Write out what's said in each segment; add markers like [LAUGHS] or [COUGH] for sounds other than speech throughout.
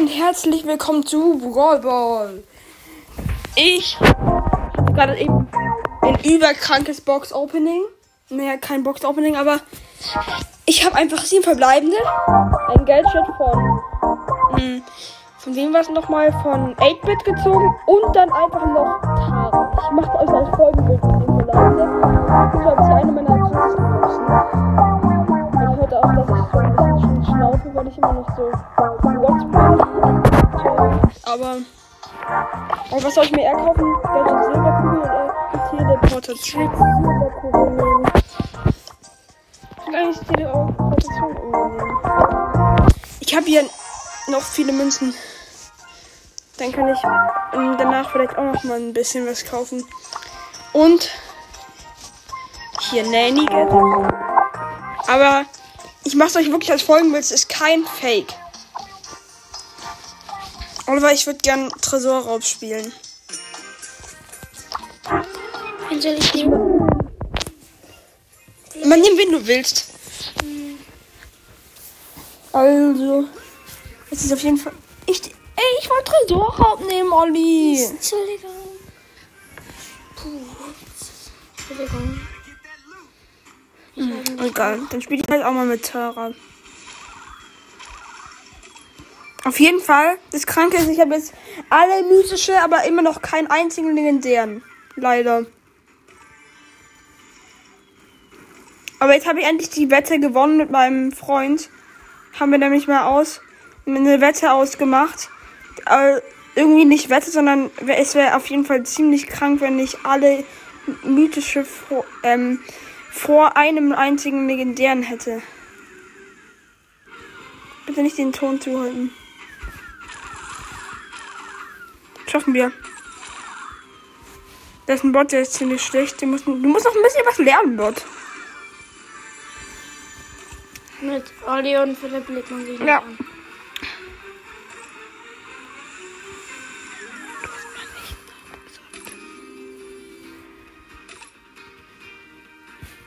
und herzlich willkommen zu Brawl Ball. Ich hatte gerade eben ein überkrankes Box Opening. Naja, kein Box Opening, aber ich habe einfach sieben verbleibende. Ein Geldschritt von. Mh, von wem war es nochmal? Von 8-Bit gezogen und dann einfach noch Tara. Ich mache euch als Folgenbild mit den verbleibenden. Das war bisher eine meiner krassesten Boxen. Man hört auch, dass ich so ein bisschen schnaufe, weil ich immer noch so Aber. Aber was soll ich mir eher kaufen? Welche Silberkugel oder Teleportation? Silberkugel nehmen. Ich will eigentlich Teleportation umnehmen. Ich habe hier noch viele Münzen. Dann kann ich ähm, danach vielleicht auch noch mal ein bisschen was kaufen. Und hier Nanny Gadget. Aber ich mache es euch wirklich als Folgenbild. Es ist kein Fake. Oliver, ich würde gern Tresorraub spielen. Wen soll ich nehmen? Man nimm, wen du willst. Also, es ist auf jeden Fall. Ich, ey, ich wollte Tresorraub nehmen, Olli. Entschuldigung. Puh. Entschuldigung. Hm, egal, dann spiele ich halt auch mal mit Tara. Auf jeden Fall, das Kranke ist, ich habe jetzt alle mystische, aber immer noch keinen einzigen legendären. Leider. Aber jetzt habe ich endlich die Wette gewonnen mit meinem Freund. Haben wir nämlich mal aus eine Wette ausgemacht. Äh, irgendwie nicht Wette, sondern es wäre auf jeden Fall ziemlich krank, wenn ich alle mythische vor, ähm, vor einem einzigen legendären hätte. Bitte nicht den Ton zuhalten. Schaffen wir. Das ist ein Bot, der ist ziemlich schlecht. Du musst, du musst noch ein bisschen was lernen, Bot. Mit Olli und Philipp legt man sich nicht Ja. an.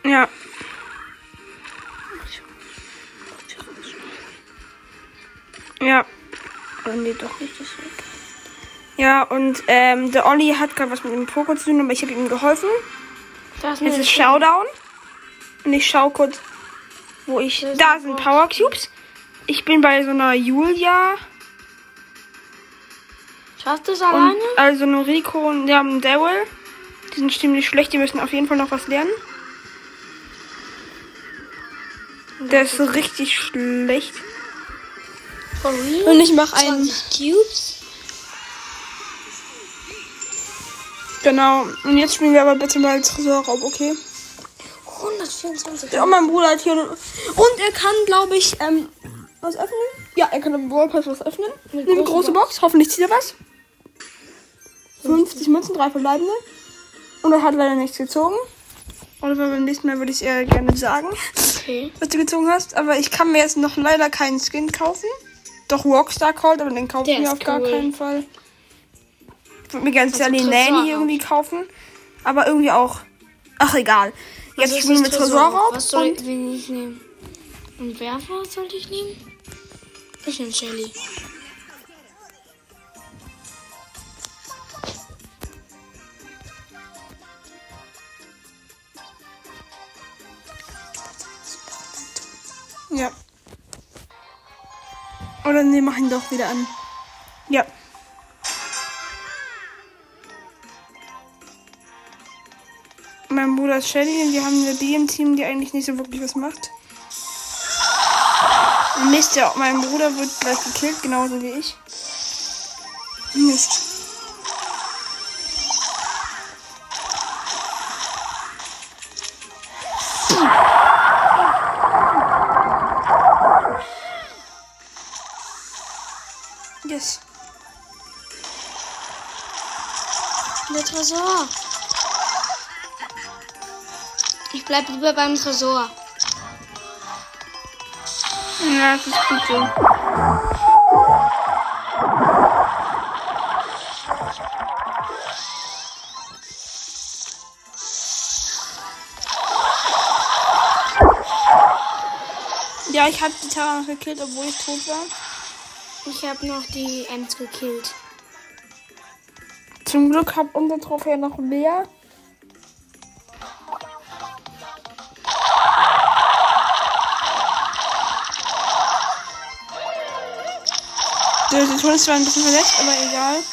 Ja. Ja. Oder nee, doch nicht das weg. Ja, und ähm, der Olli hat gerade was mit dem Poker zu tun, aber ich habe ihm geholfen. Das Jetzt ist Showdown. Und ich schau kurz, wo ich. Das Da sind. Power Cubes. Ich bin bei so einer Julia Schaffst du es und alleine? also eine Rico und ja, ein Daryl. Die sind ziemlich schlecht, die müssen auf jeden Fall noch was lernen. Der ist richtig schlecht. Und ich mache einen. 20 Cubes? Genau. Und jetzt spielen wir aber bitte mal Tresorraub, okay? 124. Ja, mein Bruder hat hier. Und er kann, glaube ich, ähm, was öffnen? Ja, er kann im Ballpass was öffnen. Eine große große Box. Hoffentlich zieht er was. 50 Münzen, drei verbleibende. Und er hat leider nichts gezogen. Oliver, beim nächsten Mal würde ich eher gerne sagen, Okay. was du gezogen hast. Aber ich kann mir jetzt noch leider keinen Skin kaufen. Doch Rockstar Called, aber den kaufe ich mir auf gar cool. keinen Fall. Ich würde mir gerne Also die Tresorraub. Nanny irgendwie kaufen. Aber irgendwie auch. Ach, egal. Jetzt spielen wir Tresorraub. Was soll und ich, wen ich nehmen? Einen Werfer sollte ich nehmen? Ich nehme Shelly. Ja. Oder nee, mach ihn doch wieder an. Ja. Mein Bruder ist Shelly und wir haben eine B im Team, die eigentlich nicht so wirklich was macht. Mist, ja, mein Bruder wird gleich gekillt, genauso wie ich. Mist. Bleib lieber beim Tresor. Ja, das ist gut so. Ja, ich habe die Tara noch gekillt, obwohl ich tot war. Ich habe noch die Ems gekillt. Zum Glück hat unser Trophäe noch mehr. Der Ton ist zwar ein bisschen verletzt, aber egal.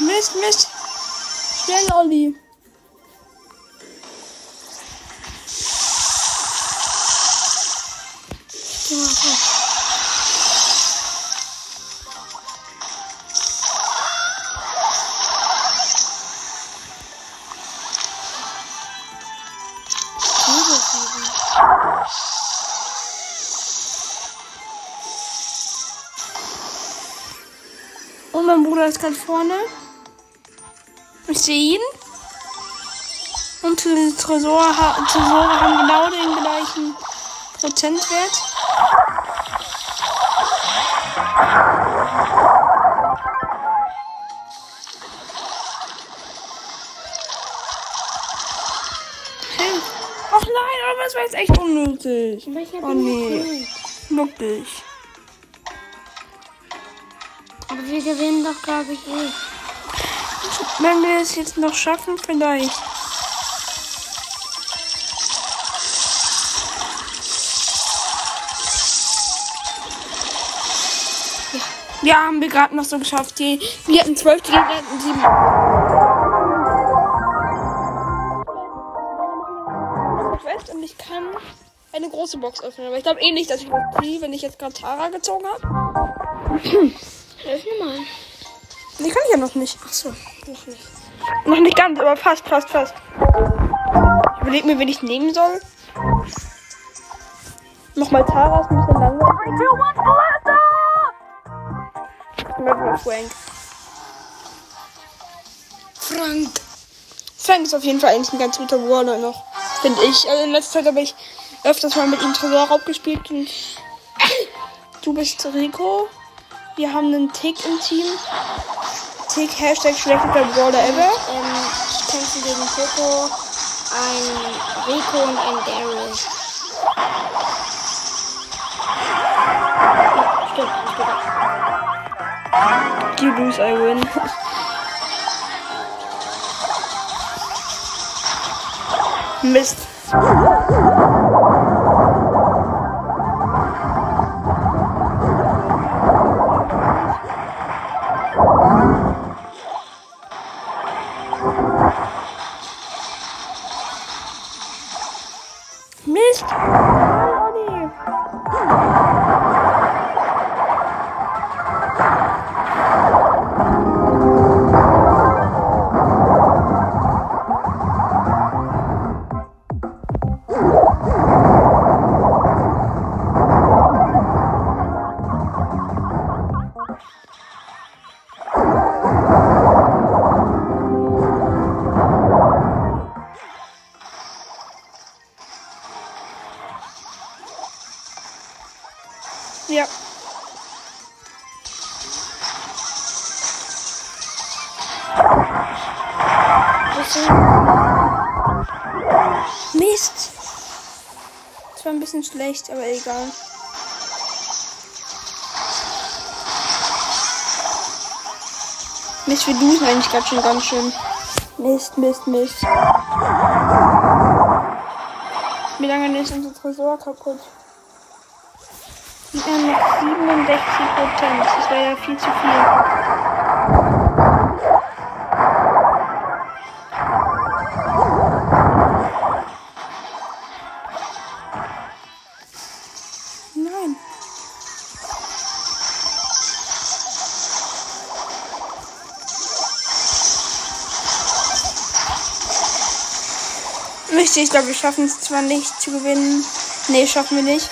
Mist, Mist. Schnell, Olli. Ist ganz vorne. Ich sehe ihn. Und die Tresore, ha Tresore haben genau den gleichen Prozentwert. Hey. Ach nein, aber das war jetzt echt unnötig. Oh nee. Wirklich. Aber wir gewinnen doch, glaube ich, eh. Wenn wir es jetzt noch schaffen, vielleicht. Ja, haben wir gerade noch so geschafft. Die, wir hatten zwölf, die hatten sieben. Und ich kann eine große Box öffnen. Aber ich glaube eh nicht, dass ich das ziehe, wenn ich jetzt gerade Tara gezogen habe. Öffne mal. Die kann ich ja noch nicht. Ach so, noch nicht. Noch nicht ganz, aber fast, fast, fast. Ich überlege mir, wen ich nehmen soll. Nochmal Tara ist ein bisschen langweilig. Ich mag mal Frank. Frank. Frank ist auf jeden Fall eigentlich ein ganz guter Brawler noch. Finde ich. Also in letzter Zeit habe ich öfters mal mit ihm Tresorraub gespielt und du bist Rico. Wir haben einen Tick im Team. Tick, Hashtag schlechtester Brawler ever. Ähm, ich kämpfe gegen Poco, ein Rico und ein Daryl. Ja, stimmt, gedacht. You lose, I win. Mist. Schlecht, aber egal. Mist, wir dusen eigentlich gerade schon ganz schön. Mist, Mist, Mist. Wie lange ist unser Tresor kaputt? Wir haben noch 67 Prozent. Das wäre ja viel zu viel. Richtig, ich glaube, wir schaffen es zwar nicht zu gewinnen. Nee, schaffen wir nicht.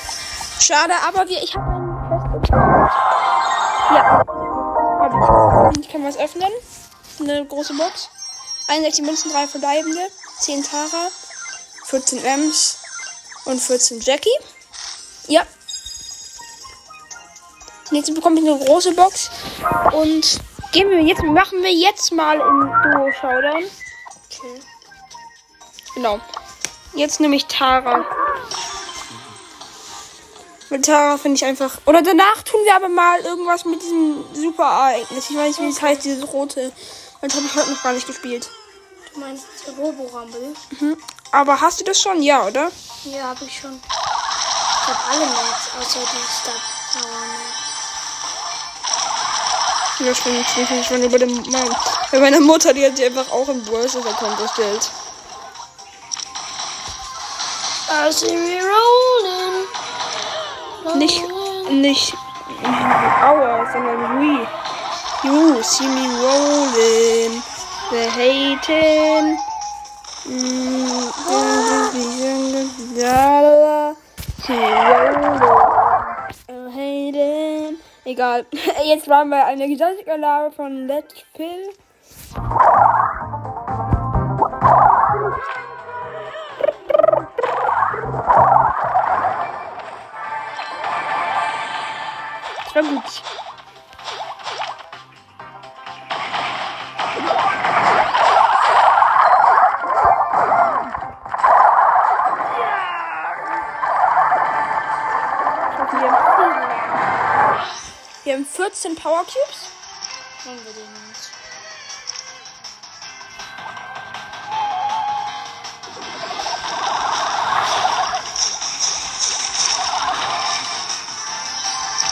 Schade, aber wir, ich habe einen Quest. Ja. Ich. Kann was öffnen. Eine große Box. 61 Münzen, 3 verbleibende. 10 Tara. 14 Ems. Und 14 Jackie. Ja. Jetzt bekomme ich eine große Box. Und gehen wir jetzt, machen wir jetzt mal im Duo Showdown. Okay. Genau. Jetzt nehme ich Tara. Mit Tara finde ich einfach. Oder danach tun wir aber mal irgendwas mit diesem Super-Ereignis. Ich weiß nicht, wie es heißt, dieses rote. Das habe ich heute noch gar nicht gespielt. Du meinst Robo Rumble? Mhm. Aber hast du das schon? Ja, oder? Ja, habe ich schon. Ich habe alle Maps, außer die Star Power Map. Ja, stimmt. Ich bin schon über dem, bei meiner Mutter, die hat sie einfach auch im Worst Account erstellt. I see me rolling. Nicht, nicht our, sondern we. You see me rolling. The hating. Mm, da, da, da. See me rolling. Hating. Egal. [LAUGHS] Jetzt waren wir eine Gesamtanlage von Let's Pill. War gut. Wir haben 14 Power Cubes. Nehmen wir den nicht.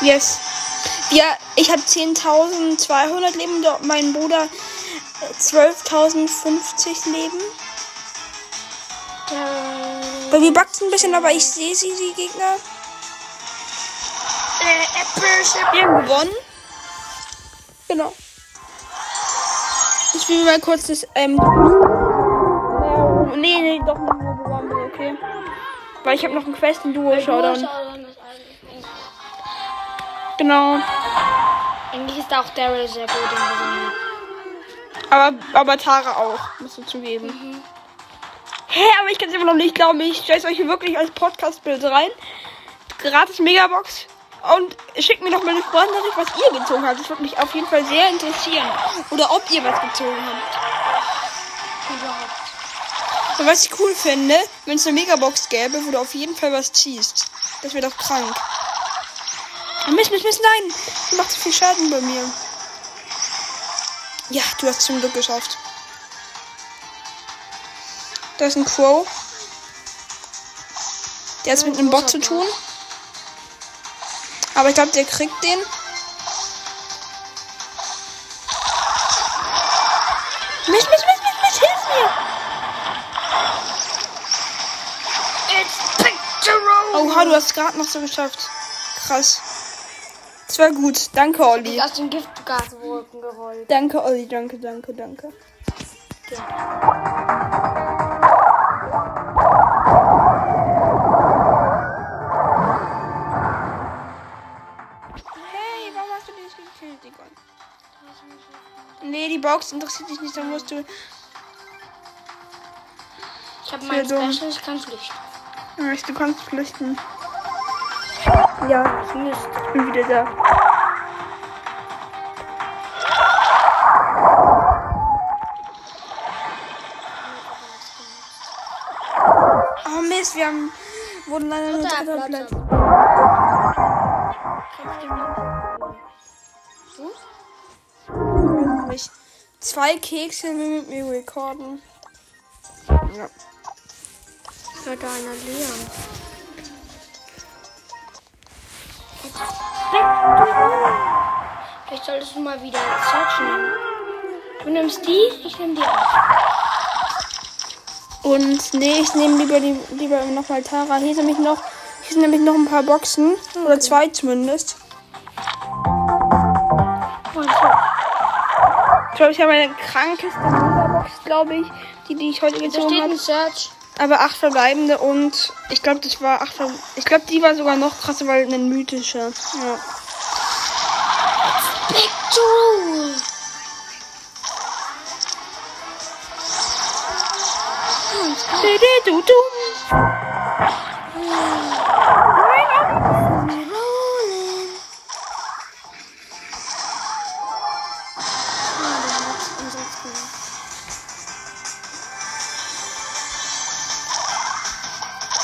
Yes. Wir, ich habe 10.200 Leben, mein Bruder äh, 12.050 Leben. Der Bei mir backt ein bisschen, aber ich sehe sie, die Gegner. Wir haben gewonnen. Genau. Ich spiele mal kurz das, ähm. Nee, nee, doch nicht Robo Rumble, okay. Weil ich habe noch einen Quest in Duo Showdown. Genau. Eigentlich ist auch Daryl sehr gut in diesem Map. Aber, aber Tara auch, musst du zugeben. Hä, aber ich kann es immer noch nicht glauben. Ich stelle euch hier wirklich als Podcast-Bild rein. Gratis Megabox. Und schickt mir doch mal eine Sprachnachricht, was ihr gezogen habt. Das würde mich auf jeden Fall sehr interessieren. Oder ob ihr was gezogen habt. Überhaupt. Und was ich cool fände, wenn es eine Megabox gäbe, wo du auf jeden Fall was ziehst. Das wäre doch krank. Mist, Mist, Mist, nein! Du machst so viel Schaden bei mir. Ja, du hast zum Glück geschafft. Da ist ein Crow. Der hat mit einem Bot zu tun. Aber ich glaube, der kriegt den. Mist, Mist, Mist, Mist, Mist, hilf mir! It's Picture Oha, du hast es gerade noch so geschafft. Krass. Das war gut. Danke, Olli. aus den Giftgaswolken gerollt. Danke, Olli. Danke, danke, danke. Hey, warum hast du dich gekillt, Digga? Nee, die Box interessiert dich nicht, dann musst du. Ich habe Sehr mein. Special, ich kann flüchten. Ja, Du kannst flüchten. Ja, Ich müsste. ich bin wieder da. Oh Mist, wir haben. wurden leider nur Dritter Platz. Platz. Zwei Kekse will mit mir recorden. Ja. Hört da einer Leon. Vielleicht solltest du mal wieder Search nehmen. Du nimmst die, ich nehme die auch. Und nee, ich nehme lieber die, lieber nochmal Tara. Hier sind nämlich noch, hier sind nämlich noch ein paar Boxen. Oder zwei zumindest. Ich glaube, ich habe eine krankeste Box, glaube ich. Die, die ich heute Da gezogen steht habe. ein Search. Aber acht verbleibende und ich glaube, das war acht ver Ich glaube, die war sogar noch krasser, weil eine mythische. Ja. Picture. Du, du, du. Rolling.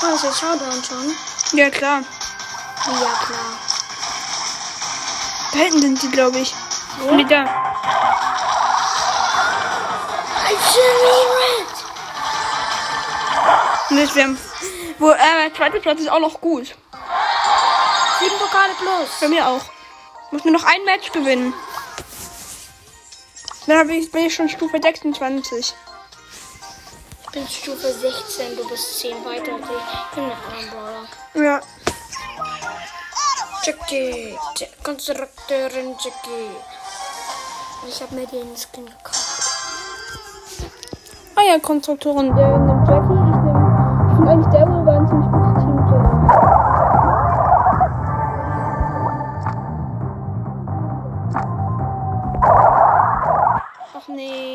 Oh, ist jetzt Showdown schon. Ja, klar. Ja, klar. Da hinten sind sie, glaube ich. Wo? Nee, da. Mist, wir haben. Wo, äh, der zweite Platz ist auch noch gut. Sieben Pokale plus. Bei mir auch. Muss nur noch ein Match gewinnen. Dann ich, bin ich schon Stufe 26. Bin Stufe 16, du bist 10 weiter als ich. Bin ein anderer Brawler. Ja. Jackie, Konstrukteurin Jackie. Ich habe mir den Skin gekauft. Ah ja, Konstrukteurin. Der nimmt Jackie. Ich nehme. Ich finde eigentlich Daryl war ein ziemlich gutes Team. Ach nee,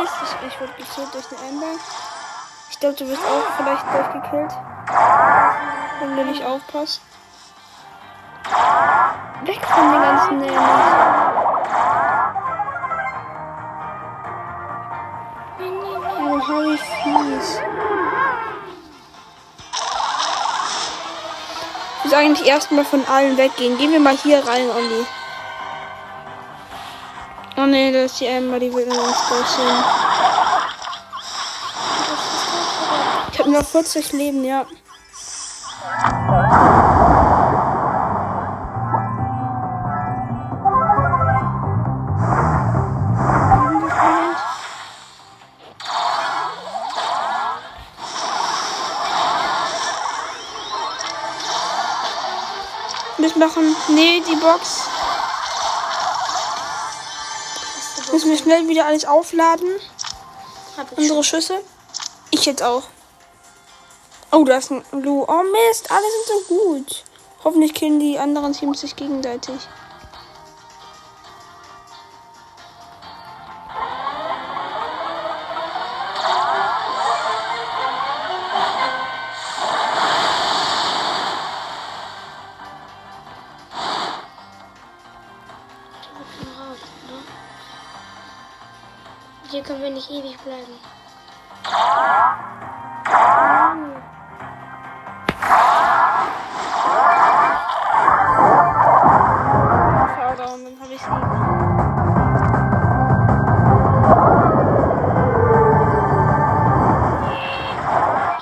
Mist, ich, ich wurde gekillt durch eine Amber. Ich glaube, du wirst auch vielleicht gleich gekillt. Wenn du nicht aufpasst. Weg von den ganzen. Oh, Harry fies. Ich will eigentlich erstmal von allen weggehen. Gehen wir mal hier rein, Olli. Oh ne, da ist die Amber, die will uns gleich sehen. Ich habe nur 40 Leben, ja. Müssen machen. Nee, die Box. Müssen wir schnell wieder alles aufladen. Hab Unsere Schüsse. Ich jetzt auch. Oh, da ist ein Lu. Oh Mist, alle sind so gut. Hoffentlich killen die anderen Teams sich gegenseitig. Hier können wir nicht ewig bleiben.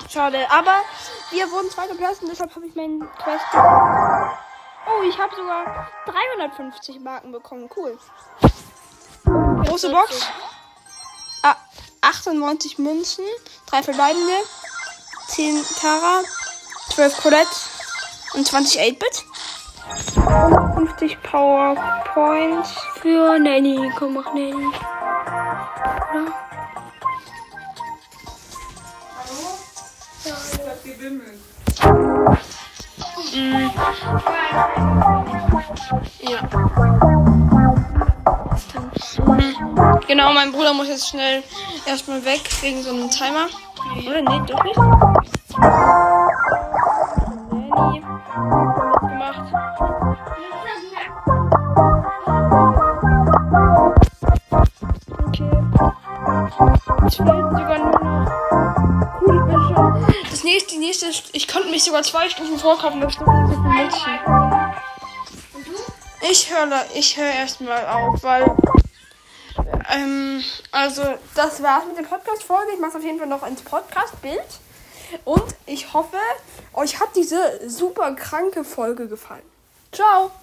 Schade, aber wir wurden zweiter Platz und deshalb habe ich meinen Quest. Oh, ich habe sogar 350 Marken bekommen. Cool. Große Box. Ah, 98 Münzen, 3 verbleibende, 10 Tara, 12 Colette und 20 8-Bit. Und 50 Powerpoints. Für Nanny, komm, mach Nanny. Oder? Ja. Genau, mein Bruder muss jetzt schnell erstmal weg wegen so einem Timer. Oder? Nee, doch nicht. Was gemacht? Okay. Es fehlen sogar nur noch. Das nächste, die nächste, ich konnte mich sogar zwei Stufen vorkaufen, das ist so viel Mädchen. Ich höre ich hör erstmal auf, weil. Ähm, also, das war's mit der Podcast-Folge. Ich mache auf jeden Fall noch ins Podcast-Bild. Und ich hoffe, euch hat diese super kranke Folge gefallen. Ciao!